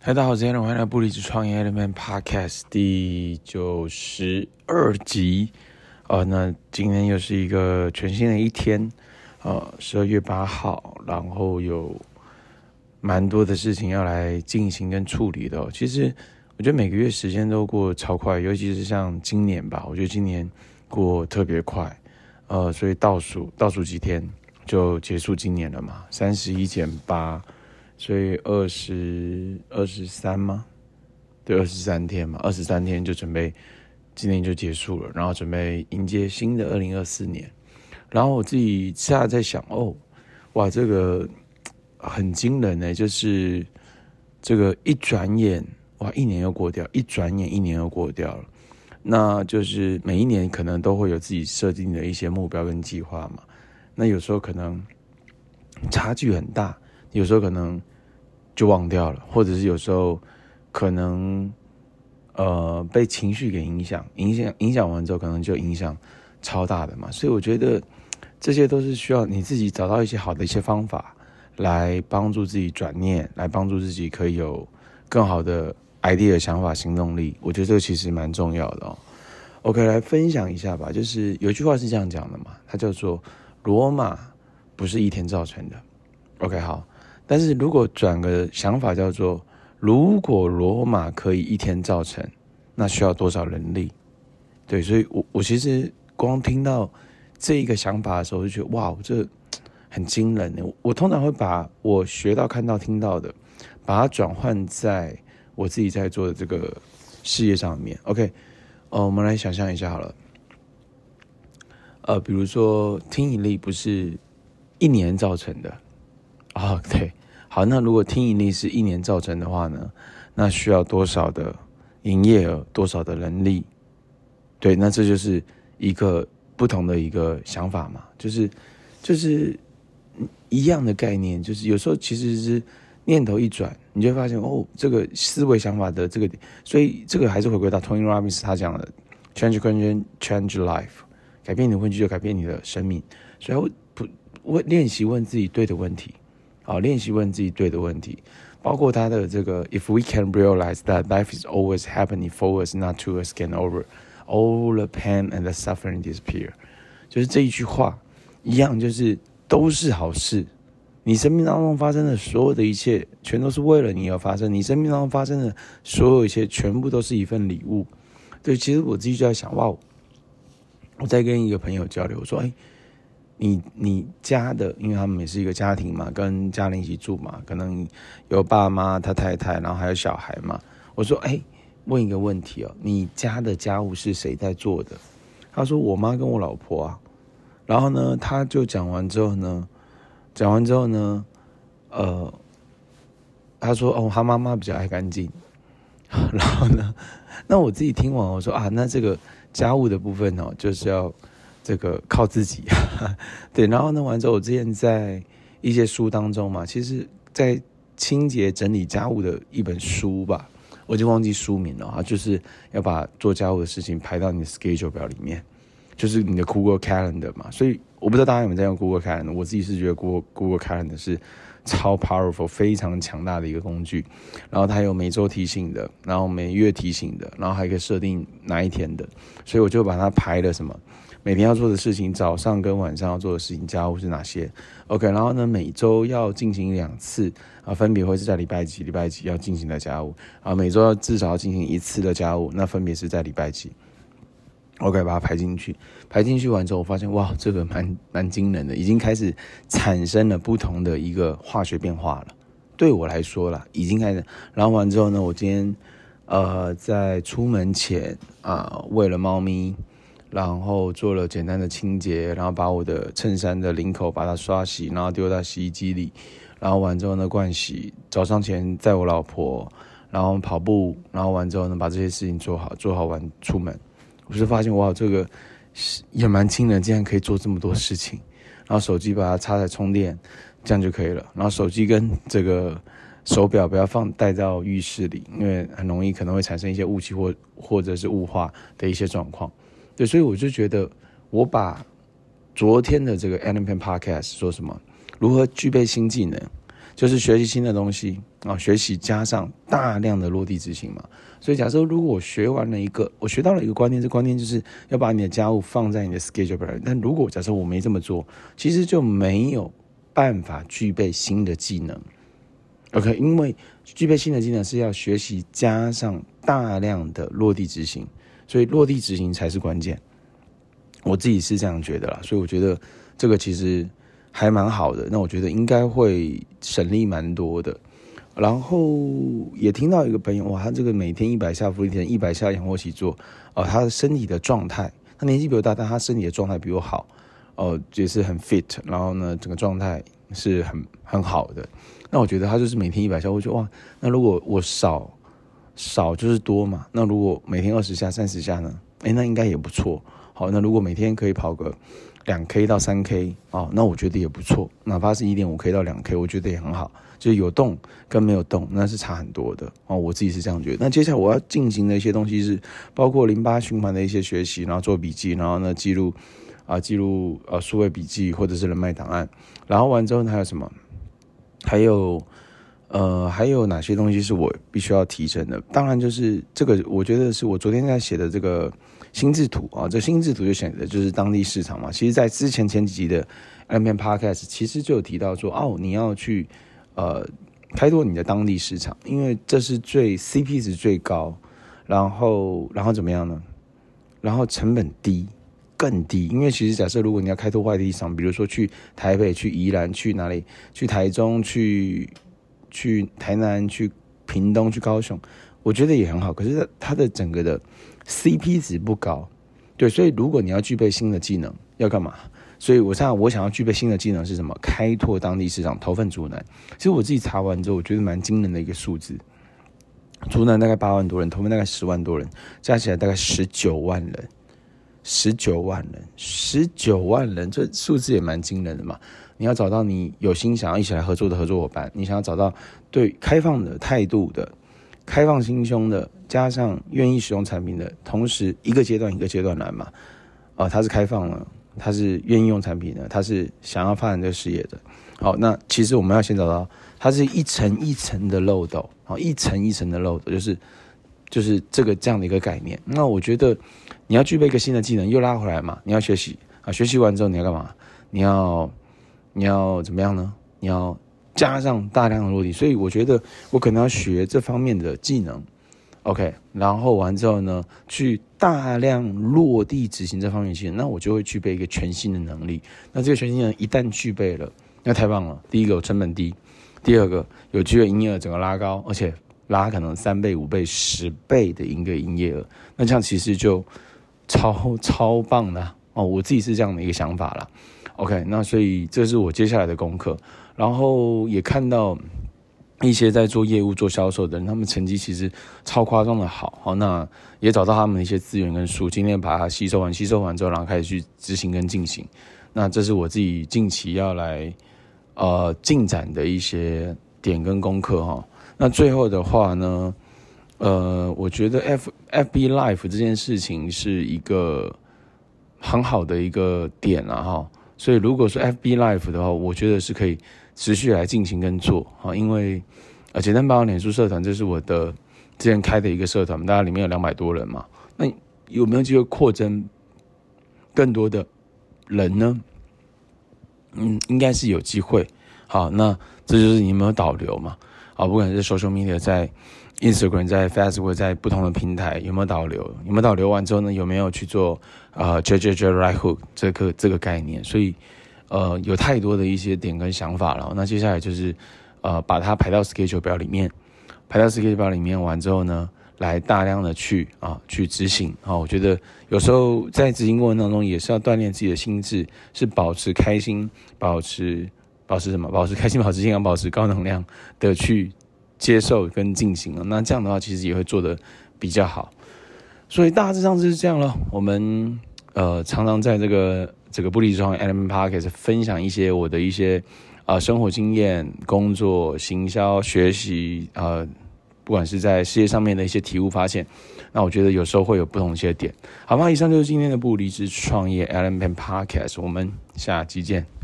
嗨，大家好，今天欢迎来到不离职创业 Element Podcast 第九十二集。呃，那今天又是一个全新的一天，呃，十二月八号，然后有蛮多的事情要来进行跟处理的。其实我觉得每个月时间都过超快，尤其是像今年吧，我觉得今年过特别快。呃，所以倒数倒数几天就结束今年了嘛，三十一减八。所以二十二十三吗？对，二十三天嘛，二十三天就准备今年就结束了，然后准备迎接新的二零二四年。然后我自己现在在想，哦，哇，这个很惊人呢，就是这个一转眼，哇，一年又过掉，一转眼一年又过掉了。那就是每一年可能都会有自己设定的一些目标跟计划嘛。那有时候可能差距很大。有时候可能就忘掉了，或者是有时候可能呃被情绪给影响，影响影响完之后，可能就影响超大的嘛。所以我觉得这些都是需要你自己找到一些好的一些方法，来帮助自己转念，来帮助自己可以有更好的 idea、想法、行动力。我觉得这个其实蛮重要的哦。OK，来分享一下吧。就是有句话是这样讲的嘛，它叫做“罗马不是一天造成的”。OK，好。但是如果转个想法叫做，如果罗马可以一天造成，那需要多少人力？对，所以我我其实光听到这一个想法的时候，我就觉得哇，这很惊人呢。我通常会把我学到、看到、听到的，把它转换在我自己在做的这个事业上面。OK，呃，我们来想象一下好了，呃，比如说听引力不是一年造成的。啊、哦，对，好，那如果听引力是一年造成的话呢，那需要多少的营业额，多少的人力？对，那这就是一个不同的一个想法嘛，就是就是一样的概念，就是有时候其实是念头一转，你就会发现哦，这个思维想法的这个点，所以这个还是回归到 Tony Robbins 他讲的 change question change life，改变你的问题就改变你的生命，所以不问练习问自己对的问题。好，练习问自己对的问题，包括他的这个 "If we can realize that life is always happening for us, not to us, can over all the pain and the suffering disappear"，就是这一句话一样，就是都是好事。你生命当中发生的所有的一切，全都是为了你而发生。你生命当中发生的所有一切，全部都是一份礼物。对，其实我自己就在想，哇，我在跟一个朋友交流，我说，哎。你你家的，因为他们也是一个家庭嘛，跟家人一起住嘛，可能有爸妈、他太太，然后还有小孩嘛。我说，哎，问一个问题哦，你家的家务是谁在做的？他说我妈跟我老婆啊。然后呢，他就讲完之后呢，讲完之后呢，呃，他说哦，他妈妈比较爱干净。然后呢，那我自己听完我说啊，那这个家务的部分哦，就是要。这个靠自己，对，然后呢，完之后，我之前在一些书当中嘛，其实，在清洁整理家务的一本书吧，我已经忘记书名了啊，就是要把做家务的事情排到你的 schedule 表里面，就是你的 Google Calendar 嘛。所以我不知道大家有没有在用 Google Calendar，我自己是觉得 Google Google Calendar 是超 powerful、非常强大的一个工具。然后它有每周提醒的，然后每月提醒的，然后还可以设定哪一天的，所以我就把它排了什么。每天要做的事情，早上跟晚上要做的事情，家务是哪些？OK，然后呢，每周要进行两次啊，分别会是在礼拜几、礼拜几要进行的家务啊，每周要至少要进行一次的家务，那分别是在礼拜几？OK，把它排进去，排进去完之后，我发现哇，这个蛮蛮惊人的，已经开始产生了不同的一个化学变化了。对我来说啦，已经开始。然后完之后呢，我今天呃在出门前啊，喂了猫咪。然后做了简单的清洁，然后把我的衬衫的领口把它刷洗，然后丢到洗衣机里，然后完之后呢，盥洗，早上前载我老婆，然后跑步，然后完之后呢，把这些事情做好，做好完出门，我就发现哇，这个也蛮惊人，竟然可以做这么多事情。然后手机把它插在充电，这样就可以了。然后手机跟这个手表不要放带到浴室里，因为很容易可能会产生一些雾气或或者是雾化的一些状况。对，所以我就觉得，我把昨天的这个 Element Podcast 说什么，如何具备新技能，就是学习新的东西啊，学习加上大量的落地执行嘛。所以假设如果我学完了一个，我学到了一个观念，这观念就是要把你的家务放在你的 schedule 表。但如果假设我没这么做，其实就没有办法具备新的技能。OK，因为具备新的技能是要学习加上大量的落地执行，所以落地执行才是关键。我自己是这样觉得啦，所以我觉得这个其实还蛮好的。那我觉得应该会省力蛮多的。然后也听到一个朋友，哇，他这个每天一百下伏地挺，一百下仰卧起坐，哦，他的身体的状态，他年纪比我大，但他身体的状态比我好，哦，也是很 fit，然后呢，整个状态是很很好的。那我觉得他就是每天一百下，我觉得哇，那如果我少少就是多嘛，那如果每天二十下、三十下呢？诶，那应该也不错。好，那如果每天可以跑个两 K 到三 K 啊，那我觉得也不错。哪怕是一点五 K 到两 K，我觉得也很好。就是有动跟没有动，那是差很多的哦。我自己是这样觉得。那接下来我要进行的一些东西是，包括淋巴循环的一些学习，然后做笔记，然后呢记录啊记录呃数位笔记或者是人脉档案。然后完之后呢还有什么？还有呃还有哪些东西是我必须要提升的？当然就是这个，我觉得是我昨天在写的这个。心智图啊，这心智图就显得就是当地市场嘛。其实，在之前前几集的 LMP Podcast，其实就有提到说，哦，你要去呃开拓你的当地市场，因为这是最 CP 值最高，然后然后怎么样呢？然后成本低，更低。因为其实假设如果你要开拓外地市场，比如说去台北、去宜兰、去哪里、去台中、去去台南、去屏东、去高雄，我觉得也很好。可是它的整个的。CP 值不高，对，所以如果你要具备新的技能，要干嘛？所以我想，我想要具备新的技能是什么？开拓当地市场，头份竹南。其实我自己查完之后，我觉得蛮惊人的一个数字。竹南大概八万多人，投份大概十万多人，加起来大概十九万人，十九万人，十九万人，这数字也蛮惊人的嘛。你要找到你有心想要一起来合作的合作伙伴，你想要找到对开放的态度的。开放心胸的，加上愿意使用产品的，同时一个阶段一个阶段来嘛，啊、呃，它是开放了，它是愿意用产品的，它是想要发展这个事业的。好，那其实我们要先找到，它是一层一层的漏斗，好，一层一层的漏斗，就是就是这个这样的一个概念。那我觉得你要具备一个新的技能，又拉回来嘛，你要学习啊，学习完之后你要干嘛？你要你要怎么样呢？你要。加上大量的落地，所以我觉得我可能要学这方面的技能，OK，然后完之后呢，去大量落地执行这方面技能，那我就会具备一个全新的能力。那这个全新能力一旦具备了，那太棒了。第一个有成本低，第二个有机会营业额整个拉高，而且拉可能三倍、五倍、十倍的一个营业额，那这样其实就超超棒的哦。我自己是这样的一个想法啦。OK，那所以这是我接下来的功课。然后也看到一些在做业务、做销售的人，他们成绩其实超夸张的好，好，那也找到他们的一些资源跟书，今天把它吸收完，吸收完之后，然后开始去执行跟进行。那这是我自己近期要来呃进展的一些点跟功课哈。那最后的话呢，呃，我觉得 F FB Life 这件事情是一个很好的一个点了哈。所以如果说 FB Live 的话，我觉得是可以。持续来进行跟做啊，因为呃，简单报脸书社团，这是我的之前开的一个社团，大家里面有两百多人嘛，那有没有机会扩增更多的人呢？嗯，应该是有机会。好，那这就是你有没有导流嘛？啊，不管是 social media 在 Instagram、在 Facebook、在不同的平台有没有导流？有没有导流完之后呢？有没有去做啊 JJJ Right Hook 这个这个概念？所以。呃，有太多的一些点跟想法了。那接下来就是，呃，把它排到 schedule 表里面，排到 schedule 表里面完之后呢，来大量的去啊去执行啊。我觉得有时候在执行过程当中，也是要锻炼自己的心智，是保持开心，保持保持什么？保持开心，保持健康，保持高能量的去接受跟进行了。那这样的话，其实也会做得比较好。所以大致上就是这样了。我们呃常常在这个。这个不离职创业 L M Podcast 分享一些我的一些啊、生活经验、工作、行销、学习啊、呃，不管是在事业上面的一些体悟发现，那我觉得有时候会有不同一些点。好吗？以上就是今天的不离职创业 Element Podcast，我们下期见。